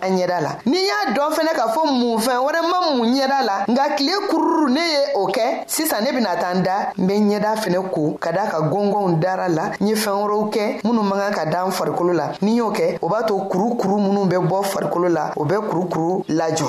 a ɲɛda la n'i y'a dɔn fɛnɛ k'a fɔ mun fɛn wɛrɛ ma mun ɲɛda la nka tile kururu ne ye o kɛ sisan ne bɛna taa n da n bɛ ɲɛda fɛnɛ ko ka da ka gɔngɔnw dara la n ye fɛn wɛrɛw kɛ minnu man kan ka da n farikolo la ni y'o kɛ o b'a to kurukuru minnu bɛ bɔ farikolo la o bɛ kurukuru lajɔ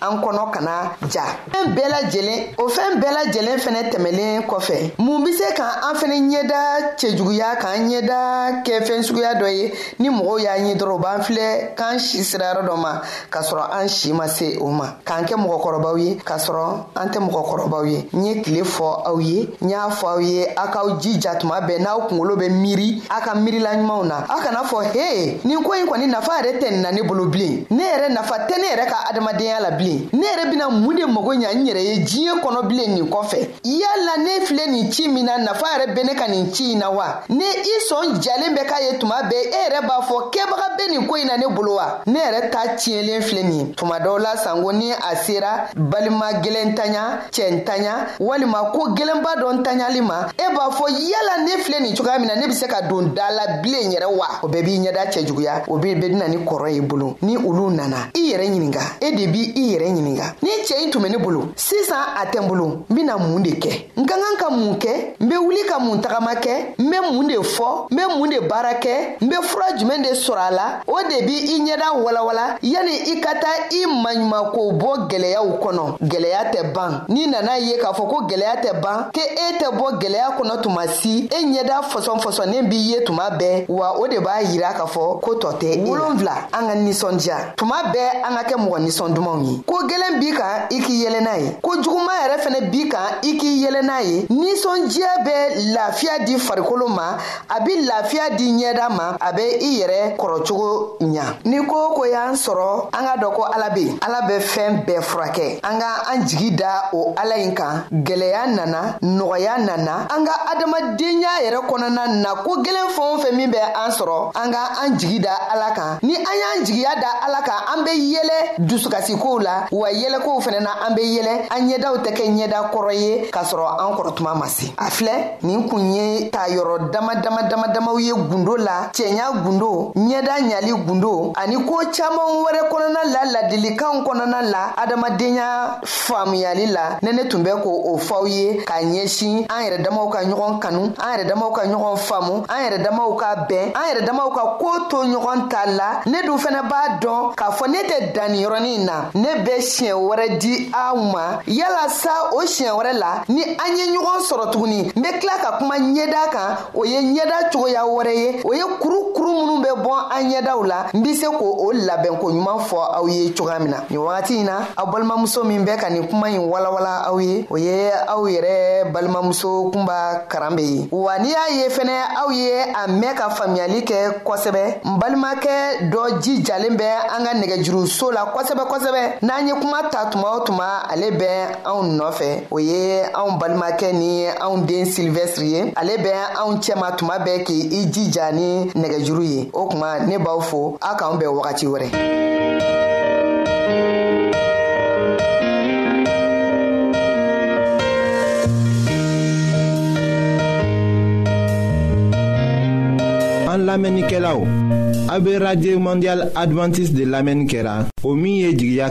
an kɔnɔ kana ja fɛn bɛɛ lajɛlen o fɛn bɛɛ lajɛlen fɛnɛ tɛmɛlen kɔfɛ mun be se ka an fɛnɛ ɲɛda cɛjuguya k'an ɲɛda kɛ fɛn suguya dɔ ye ni mɔgɔw y'a ɲɛ dɔrɔn u b'an filɛ k'an si sirayɔrɔ dɔ ma k'a sɔrɔ an si ma se o ma k'an kɛ mɔgɔkɔrɔbaw ye k'a sɔrɔ an tɛ mɔgɔkɔrɔbaw ye n ye tile fɔ aw ye n y'a fɔ aw ye a k'aw jija tuma bɛɛ n'aw kungolo bɛ miiri a ka miirila ɲumanw na a kana fɔ he nin ko in kɔni nafa yɛrɛ tɛ na ne bolo bilen ne yɛrɛ nafa tɛ ne yɛrɛ ka adamadenya la bilen ne yɛrɛ bɛna mun de mago ɲa n yɛrɛ ye diɲɛ kɔnɔ bilen nin kɔfɛ yala ne filɛ nin ci min na nafa yɛrɛ bɛ ne ka nin ci in na wa ne i sɔn jalen bɛ k'a ye tuma bɛɛ e yɛrɛ b'a fɔ kɛbaga bɛ nin ko in na ne bolo wa ne yɛrɛ ta tiɲɛlen filɛ nin ye tuma dɔw la sanko ni a sera balima gɛlɛntanya cɛ ntanya walima ko gɛlɛnba dɔ ntanyali ma e b'a fɔ yala ne filɛ nin cogoya min na ne be se ka don da la bilen yɛrɛ wa o bɛɛ b'i ɲɛda cɛ juguya o be bedina ni kɔrɔ ye bolo ni olu nana i yɛrɛ ɲininga e de b' i yɛrɛ ɲininga ni cɛɛ yi tun be ne bolo sisan a tɛ n bolo n bena mun de kɛ n ka kan ka mun kɛ n be wuli ka mun tagama kɛ n be mun de fɔ n be mun de baara kɛ n be fura jumɛn de sɔrɔ a la o de b' i ɲɛda walawala yani i ka taa i maɲuman ko bɔ gɛlɛyaw kɔnɔ gɛlɛya tɛ ban n'i nana ye k'a fɔ ko gɛlɛya tɛ ban ke e tɛ bɔ gɛlɛya kɔnɔ tuma si e ɲɛda fɔsɔn fɔsɔnnen b'i ye tuma bɛɛ wa o de b'a yira k'a fɔ ko tɔ tɛ wolonfila an ka nisɔndiya tuma bɛɛ an ka kɛ mɔgɔ nisɔn dumanw ye ko gɛlɛn b'i kan i k'i yɛlɛ n'a ye ko juguman yɛrɛ fɛnɛ b'i kan i k'i yɛlɛ n'a ye nisɔndiya bɛ lafiya di farikolo ma a bɛ lafiya di ɲɛda ma a bɛ i yɛrɛ kɔrɔcogo ɲa ni ko ko y'an sɔrɔ an ka dɔ ko ala be ala bɛ fɛn bɛɛ furakɛ an ka an jigi da o ala in kan gwɛlɛya nana nɔgɔya nana an ka adamadenya yɛrɛ kɔnɔna na ko gwɛlɛn fɛn o fɛn min bɛ an sɔrɔ an ka an jigi da ala kan ni an y'an jigiya da ala kan an be yɛlɛ dusukasikow la wa yɛlɛkow fɛnɛ na an be yɛlɛ an ɲɛdaw tɛ kɛ ɲɛda kɔrɔ ye k'a sɔrɔ an kɔrɔ tuma ma se a filɛ nin kun ye ta yɔrɔ dama dama dama damaw ye gundo la cɛɲa gundo ɲɛda ɲali gundo ani koo caaman wɛrɛ kɔnɔna la ladilikanw kɔnɔna la adamadenya faamuyali la ne ne tun bɛ ko o fɔw ye k'a ɲɛsin an yɛrɛ damaw ka ɲɔgɔn kanu an yɛrɛ damaw ka ɲɔgɔn faamu an yɛrɛ damaw ka bɛn an yɛrɛ damaw ka koo to ɲɔgɔn ta la ne dun fɛnɛ b'a dɔn k'a fɔ ne tɛ danniyɔrɔnin na ne bɛ siɲɛ wɛrɛ di aw ma yala sa o siɲɛ wɛrɛ la ni an ye ɲɔgɔn sɔrɔ tuguni n bɛ tila ka kuma ɲɛda kan o ye ɲɛda cogoya wɛrɛ ye o ye kurukuru minnu bɛ bɔ an ɲɛdaw la n bɛ se k' o labɛnko ɲuman fɔ aw ye cogoya min na nin wagati in na aw balimamuso min bɛ ka nin kuma in walawala aw ye o ye aw yɛrɛ balimamuso kunba karan bɛ ye wa n'i y'a ye fɛnɛ aw ye a mɛn ka faamuyali kɛ kosɛbɛ n balimakɛ dɔ jijalen bɛ an ka nɛgɛjuruso la kosɛbɛ kosɛbɛ n'an ye kuma ta tuma o tuma ale bɛ anw nɔfɛ o ye anw balimakɛ ni anw den silvɛsiri ye ale bɛ anw cɛma tuma bɛɛ k' i jija ni nɛgɛjuru ye o tuma ne b'aw fo aw k'anw bɛn wagati wɛrɛ an lamɛnnikɛlaw AB radio mondial adventiste de lamɛnni kɛra o min ye jigiya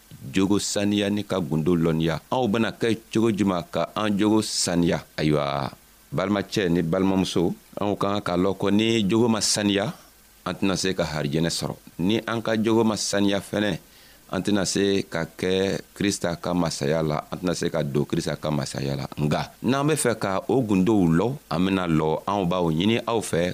jogo saniya ni ka gundo lɔnniya anw bena kɛ cogo juman ka an jogo saniya ayiwa balimacɛ ni balimamuso anw ka kan ka lɔn ko ni jogo ma saniya an tɛna se ka harijɛnɛ sɔrɔ ni an ka jogo ma saniya fɛnɛ an tɛna se ka kɛ krista ka masaya la an tɛna se ka don krista ka masaya la nka n'an be fɛ ka o gundow lɔ an bena lɔ anw b'aw ɲini aw fɛ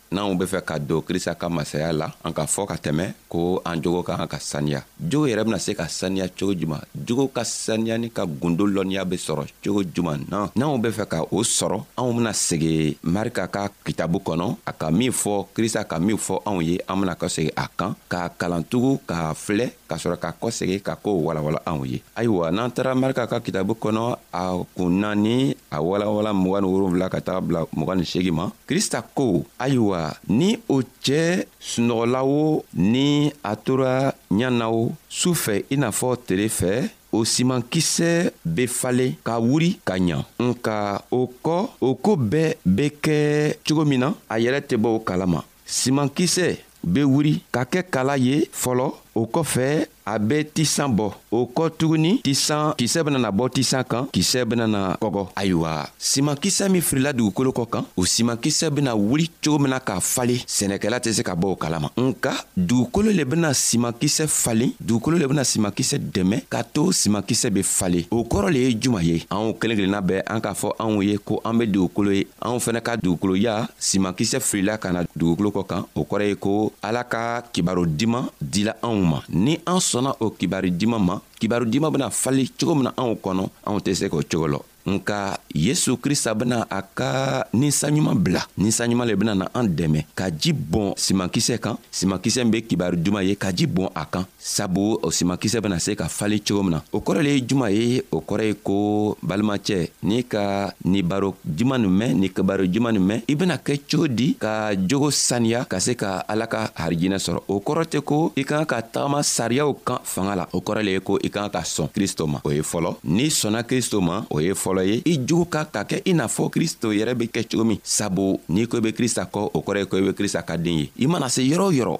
n'anw be fɛ ka don krista ka masaya la an ka fɔɔ ka tɛmɛ ko an jogo ka kan ka saniya jogo yɛrɛ bena se ka saniya cogo juman jogo ka saniya ni ka gundo lɔnniya be sɔrɔ cogo juman na n'anw be fɛ ka o sɔrɔ anw bena segi marika ka kitabu kɔnɔ a ka min fɔ krista ka min fɔ anw ye an bena ka segi a kan k'a kalantugu k'a filɛ ka sɔrɔ ka kɔsegi ka koo walawala anw ye ayiwa n'an taara marika ka kitabu kɔnɔ a kun naani a walawala mugan ni wolonfila ka taga bila mugan ni segi ma krista ko ayiwa ni o cɛɛ sunɔgɔla o ni a tora ɲa na o su fɛ i n'a fɔ tere fɛ o simankisɛ be falen ka wuri ka ɲa nka o kɔ o koo bɛɛ be kɛ cogo min na a yɛrɛ tɛ bɔ o kalama simankisɛ bɛ wuli ka kɛ kala ye fɔlɔ o kɔfɛ a bɛ tisan bɔ o kɔ tuguni tisan kisɛ benana bɔ tisan kan kisɛ benana kɔgɔ ayiwa simankisɛ min firila dugukolo kɔ kan o simankisɛ bena wuli cogo min na k'a falen sɛnɛkɛla tɛ se ka bɔ o kalama nka dugukolo le bena simankisɛ falen dugukolo le bena simankisɛ dɛmɛ k'a to simankisɛ be falen o kɔrɔ le ye juman ye anw kelen kelenna bɛɛ an k'a fɔ anw ye ko an be dugukolo ye anw fɛnɛ ka dugukoloya simankisɛ filila ka na dugukolo kɔ kan o kɔrɔ ye ko ala ka kibaro diman dila anw ma ni an sɔnna o kibari diman ma kibaro diman bena fali cogo min na anw kɔnɔ anw tɛ se k'o cogo lɔ nka yesu krista bena a ka ninsanɲuman bila ninsanɲuman le bena na an dɛmɛ ka ji bɔn simankisɛ kan simankisɛ min be kibari duman ye ka ji bɔn a kan sabu o simakisɛ bena se ka falen cogo min na o kɔrɔ le ye juma ye o kɔrɔ ye ko balimacɛ n'i ka ni baro juma nin mɛn ni kabaro juma nin mɛn i bena kɛ cogo di ka jogo saniya ka se ka ala ka harijinɛ sɔrɔ o kɔrɔ tɛ ko i kan ka tagama sariyaw kan fanga la o kɔrɔ le ye ko i kan ka sɔn kristo ma o ye fɔlɔ n'i sɔnna kristo ma o ye fɔlɔ ye i jogo ka ka kɛ i n'a fɔ kristo yɛrɛ be kɛ cogo min sabu n'i ko i be krista kɔ o kɔrɔ ye ko i be krista ka den ye i mana se yɔrɔ yɔrɔ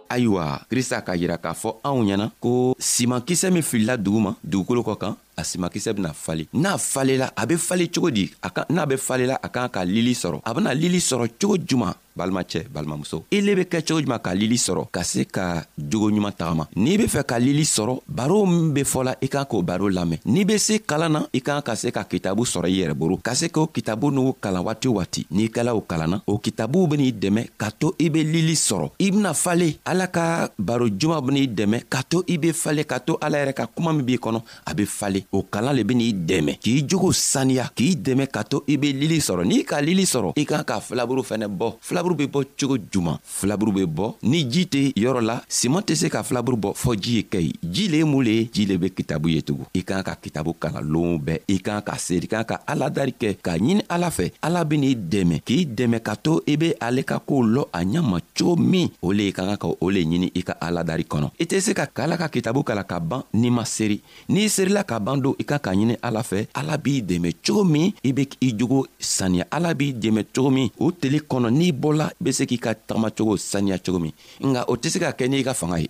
ayiwa krista k'a yira k'a fɔ anw ɲɛna ko simankisɛ min filila dugu ma dugukolo kɔ kan a simakisɛ bena fale n'a falela a be fale cogo di n'a be falela a kan ka lili sɔrɔ a bena lili sɔrɔ cogo juman balimacɛ balimamuso i le be kɛ cogo juman ka lili sɔrɔ ka se ka jogo ɲuman tagama n'i be fɛ ka lili sɔrɔ baro min be fɔla i kan k'o baro lamɛn n'i be se kalan na i kan ka se ka kitabu sɔrɔ i yɛrɛ boro ka se k'o kitabu n'u kalan waati waati n'i kɛla o kalanna o kitabuw ben'i dɛmɛ k'a to i be lili sɔrɔ i bena fale ala ka baro juma ben'i dɛmɛ k'a to i be fale k'a to ala yɛrɛ ka kuma min b'i kɔnɔ a be fale o kalan le ben'i dɛmɛ k'i jogo saniya k'i dɛmɛ k'a to i be lili sɔrɔ n'i ka lili sɔrɔ i kan ka filaburu fɛnɛ bɔ filaburu be bɔ cogo juman filaburu be bɔ ni ji tɛ yɔrɔ la siman tɛ se ka filaburu bɔ fɔɔ ji ye kɛ ye ji le ye mun le ye ji le be kitabu ye tugun i kan ka kitabu kalanlenw bɛɛ i kan ka seri kan ka ala dari kɛ k'a ɲini ala fɛ ala ben'i dɛmɛ k'i dɛmɛ ka to i be ale ka koo lɔ a ɲa ma cogo min o le i ka kan ka o le ɲini i ka ala dari kɔnɔ i tɛ se ka k'ala ka kitabu kala ka ban n'i ma seri n'i serila ka ban don i kan ka ɲini ala fɛ ala b'i dɛmɛ cogo min i be i jogo saniya ala b'i dɛmɛ cogo min o teli kɔnɔ n'i bɔla i be se k'i ka tagamacogo saniya cogo min nka o tɛ se ka kɛ n'i ka fanga ye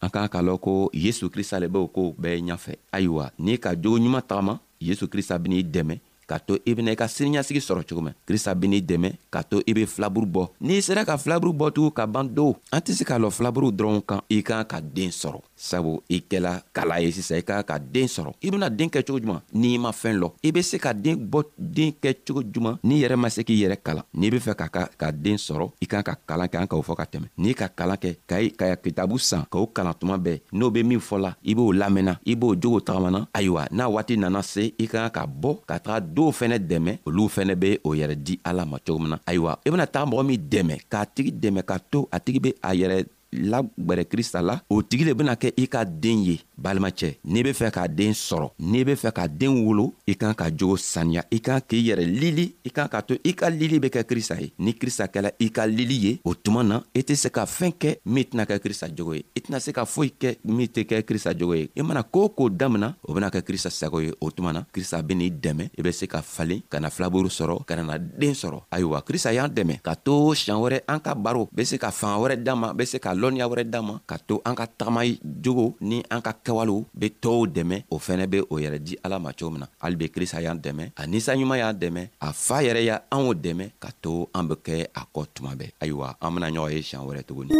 an k'an k'a lɔn ko yesu krista le bɛ o kow bɛɛ ɲafɛ ayiwa n'i ka jogo ɲuman tagama yesu krista ben'i dɛmɛ k'a to i bena i ka siniɲasigi sɔrɔ cogo min krista ben'i dɛmɛ k'a to i be filaburu bɔ n'i sera ka filaburu bɔtugu ka ban do an tɛ se k'a lɔ filaburuw dɔrɔnw kan i kan ka den sɔrɔ sabu i kɛla kala ye sisan i kan ka den sɔrɔ i bena den kɛ cogo juman n'i ma fɛn lɔ i be se ka den bɔ den kɛ cogo juman n'i yɛrɛ ma se k'i yɛrɛ kalan n'i be fɛ ka ka ka den sɔrɔ i kan ka kalan kɛ an k'o fɔ ka tɛmɛ n'i ka kalan kɛ ka i ka kitabu san k'o kalan tuma bɛɛ n'o be min fɔ la i b'o lamɛnna i b'o jogo tagamana ayiwa n'a waati nana se i ka kan ka bɔ ka taga dɔw fɛnɛ dɛmɛ olu fɛnɛ be o yɛrɛ di ala ma cogo min na ayiwa i bena taga mɔgɔ min dɛmɛ k'a tigi dɛmɛ ka to a tigi be a yɛrɛ lagwɛrɛ krista la o tigi le bena kɛ i ka den ye balimacɛ n'i be fɛ k'a den sɔrɔ n'i be fɛ ka den wolo i kan ka jogo saniya i kan k'i yɛrɛ lili i kan k'a to i ka lili be kɛ krista ye ni krista kɛla i ka lili ye o tuma na i tɛ se ka fɛn kɛ min tɛna kɛ krista jogo ye i tɛna se ka foyi kɛ min tɛ kɛ krista jogo ye i mana koo k'o damina o bena kɛ krista sago ye o tuma na krista ben'i dɛmɛ i be se ka falen ka na filaburu sɔrɔ ka nana den sɔrɔ ayiwa krista y'an dɛmɛ ka to siɲan wɛrɛ an ka baro be se ka fanga wɛrɛ d'an ma be se ka lɔnniya wɛrɛ d'an ma ka to an ka tagama jogo ni an ka kɛwalew be tɔɔw dɛmɛ o fɛnɛ be o yɛrɛ di ala ma cogo min na hali be krista y'an dɛmɛ a nisa ɲuman y'an dɛmɛ a fa yɛrɛ y'a anw dɛmɛ ka to an be kɛ a kɔ tuma bɛɛ ayiwa an bena ɲɔgɔn ye siɲan wɛrɛ tuguni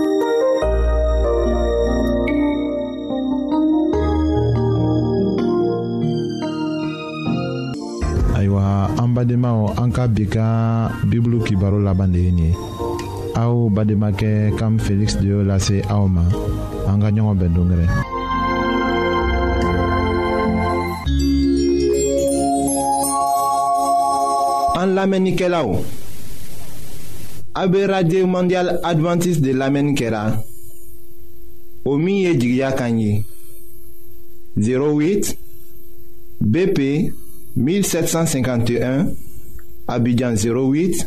ayiwa an badenmaw an ka bi ka bibulu kibaro laban de ye nin ye aw bademakɛ kam feliksi de y'o lase aw ma an ka ɲɔgɔn bɛn dongɛrɛ an lamɛnnikɛlaw a be radio mondial adventiste de lamɛnni kɛra o min ye jigiya kan ye 08 BP 1751 Abidjan 08